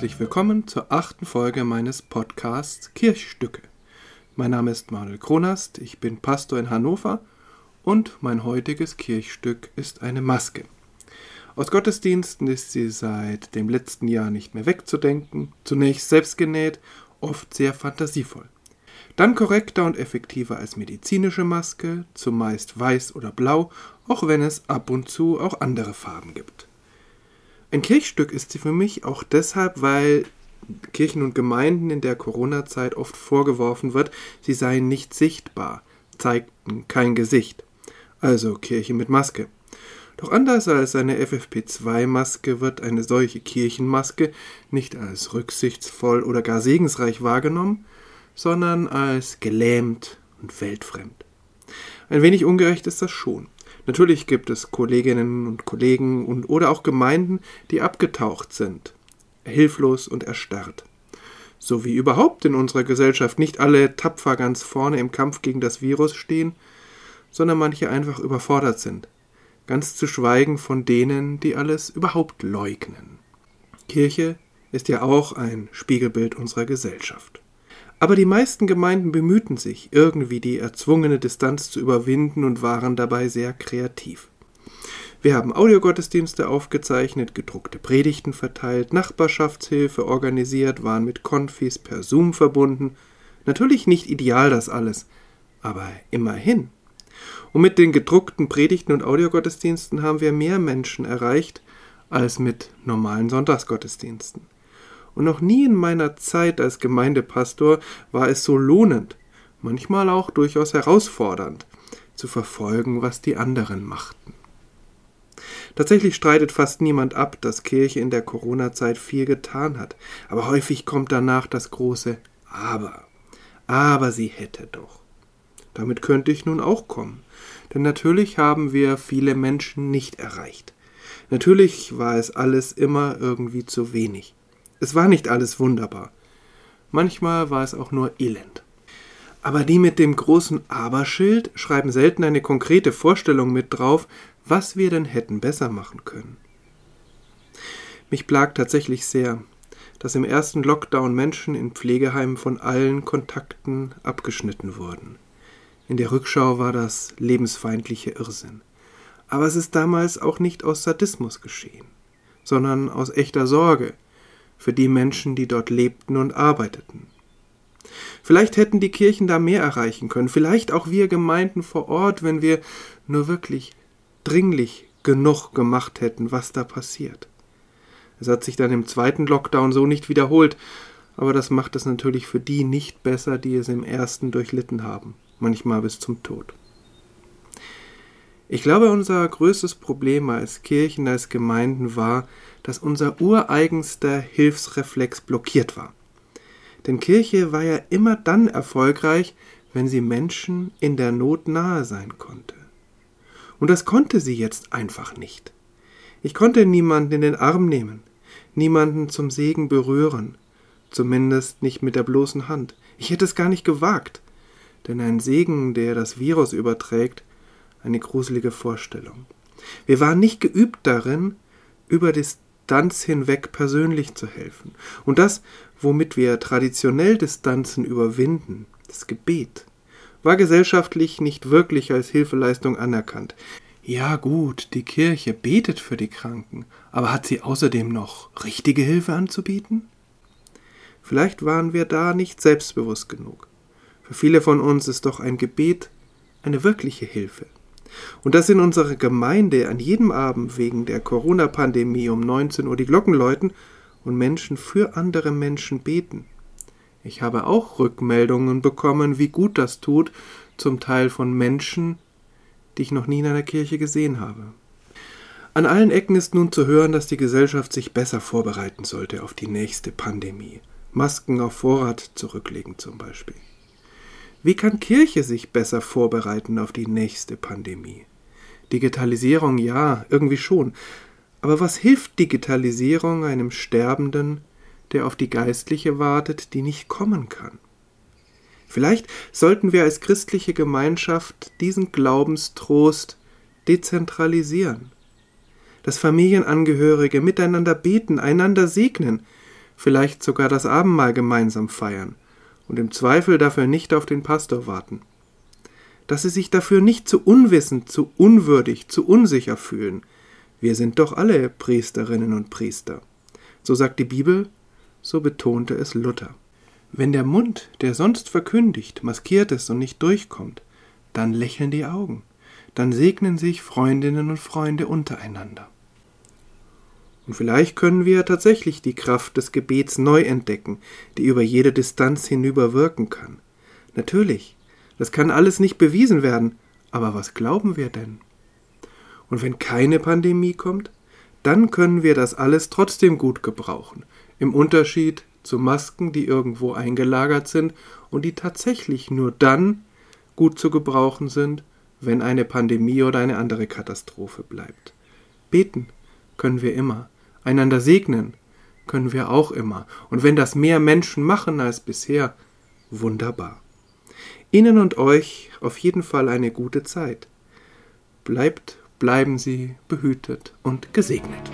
herzlich willkommen zur achten Folge meines Podcasts Kirchstücke. Mein Name ist Manuel Kronast, ich bin Pastor in Hannover und mein heutiges Kirchstück ist eine Maske. Aus Gottesdiensten ist sie seit dem letzten Jahr nicht mehr wegzudenken, zunächst selbst genäht, oft sehr fantasievoll. Dann korrekter und effektiver als medizinische Maske, zumeist weiß oder blau, auch wenn es ab und zu auch andere Farben gibt. Ein Kirchstück ist sie für mich auch deshalb, weil Kirchen und Gemeinden in der Corona-Zeit oft vorgeworfen wird, sie seien nicht sichtbar, zeigten kein Gesicht. Also Kirche mit Maske. Doch anders als eine FFP2-Maske wird eine solche Kirchenmaske nicht als rücksichtsvoll oder gar segensreich wahrgenommen, sondern als gelähmt und weltfremd. Ein wenig ungerecht ist das schon. Natürlich gibt es Kolleginnen und Kollegen und oder auch Gemeinden, die abgetaucht sind, hilflos und erstarrt. So wie überhaupt in unserer Gesellschaft nicht alle tapfer ganz vorne im Kampf gegen das Virus stehen, sondern manche einfach überfordert sind, ganz zu schweigen von denen, die alles überhaupt leugnen. Kirche ist ja auch ein Spiegelbild unserer Gesellschaft. Aber die meisten Gemeinden bemühten sich, irgendwie die erzwungene Distanz zu überwinden und waren dabei sehr kreativ. Wir haben Audiogottesdienste aufgezeichnet, gedruckte Predigten verteilt, Nachbarschaftshilfe organisiert, waren mit Konfis per Zoom verbunden. Natürlich nicht ideal das alles, aber immerhin. Und mit den gedruckten Predigten und Audiogottesdiensten haben wir mehr Menschen erreicht als mit normalen Sonntagsgottesdiensten. Und noch nie in meiner Zeit als Gemeindepastor war es so lohnend, manchmal auch durchaus herausfordernd, zu verfolgen, was die anderen machten. Tatsächlich streitet fast niemand ab, dass Kirche in der Corona-Zeit viel getan hat, aber häufig kommt danach das große Aber. Aber sie hätte doch. Damit könnte ich nun auch kommen, denn natürlich haben wir viele Menschen nicht erreicht. Natürlich war es alles immer irgendwie zu wenig. Es war nicht alles wunderbar. Manchmal war es auch nur elend. Aber die mit dem großen Aberschild schreiben selten eine konkrete Vorstellung mit drauf, was wir denn hätten besser machen können. Mich plagt tatsächlich sehr, dass im ersten Lockdown Menschen in Pflegeheimen von allen Kontakten abgeschnitten wurden. In der Rückschau war das lebensfeindliche Irrsinn. Aber es ist damals auch nicht aus Sadismus geschehen, sondern aus echter Sorge, für die Menschen, die dort lebten und arbeiteten. Vielleicht hätten die Kirchen da mehr erreichen können, vielleicht auch wir Gemeinden vor Ort, wenn wir nur wirklich dringlich genug gemacht hätten, was da passiert. Es hat sich dann im zweiten Lockdown so nicht wiederholt, aber das macht es natürlich für die nicht besser, die es im ersten durchlitten haben, manchmal bis zum Tod. Ich glaube, unser größtes Problem als Kirchen, als Gemeinden war, dass unser ureigenster Hilfsreflex blockiert war. Denn Kirche war ja immer dann erfolgreich, wenn sie Menschen in der Not nahe sein konnte. Und das konnte sie jetzt einfach nicht. Ich konnte niemanden in den Arm nehmen, niemanden zum Segen berühren, zumindest nicht mit der bloßen Hand. Ich hätte es gar nicht gewagt, denn ein Segen, der das Virus überträgt, eine gruselige Vorstellung. Wir waren nicht geübt darin, über Distanz hinweg persönlich zu helfen. Und das, womit wir traditionell Distanzen überwinden, das Gebet, war gesellschaftlich nicht wirklich als Hilfeleistung anerkannt. Ja gut, die Kirche betet für die Kranken, aber hat sie außerdem noch richtige Hilfe anzubieten? Vielleicht waren wir da nicht selbstbewusst genug. Für viele von uns ist doch ein Gebet eine wirkliche Hilfe. Und dass in unserer Gemeinde an jedem Abend wegen der Corona-Pandemie um 19 Uhr die Glocken läuten und Menschen für andere Menschen beten. Ich habe auch Rückmeldungen bekommen, wie gut das tut, zum Teil von Menschen, die ich noch nie in einer Kirche gesehen habe. An allen Ecken ist nun zu hören, dass die Gesellschaft sich besser vorbereiten sollte auf die nächste Pandemie. Masken auf Vorrat zurücklegen zum Beispiel. Wie kann Kirche sich besser vorbereiten auf die nächste Pandemie? Digitalisierung ja, irgendwie schon. Aber was hilft Digitalisierung einem Sterbenden, der auf die Geistliche wartet, die nicht kommen kann? Vielleicht sollten wir als christliche Gemeinschaft diesen Glaubenstrost dezentralisieren. Dass Familienangehörige miteinander beten, einander segnen, vielleicht sogar das Abendmahl gemeinsam feiern und im Zweifel dafür nicht auf den Pastor warten. Dass sie sich dafür nicht zu unwissend, zu unwürdig, zu unsicher fühlen. Wir sind doch alle Priesterinnen und Priester. So sagt die Bibel, so betonte es Luther. Wenn der Mund, der sonst verkündigt, maskiert ist und nicht durchkommt, dann lächeln die Augen, dann segnen sich Freundinnen und Freunde untereinander. Und vielleicht können wir tatsächlich die Kraft des Gebets neu entdecken, die über jede Distanz hinüber wirken kann. Natürlich, das kann alles nicht bewiesen werden, aber was glauben wir denn? Und wenn keine Pandemie kommt, dann können wir das alles trotzdem gut gebrauchen, im Unterschied zu Masken, die irgendwo eingelagert sind und die tatsächlich nur dann gut zu gebrauchen sind, wenn eine Pandemie oder eine andere Katastrophe bleibt. Beten können wir immer, einander segnen können wir auch immer, und wenn das mehr Menschen machen als bisher, wunderbar. Ihnen und euch auf jeden Fall eine gute Zeit. Bleibt, bleiben Sie behütet und gesegnet.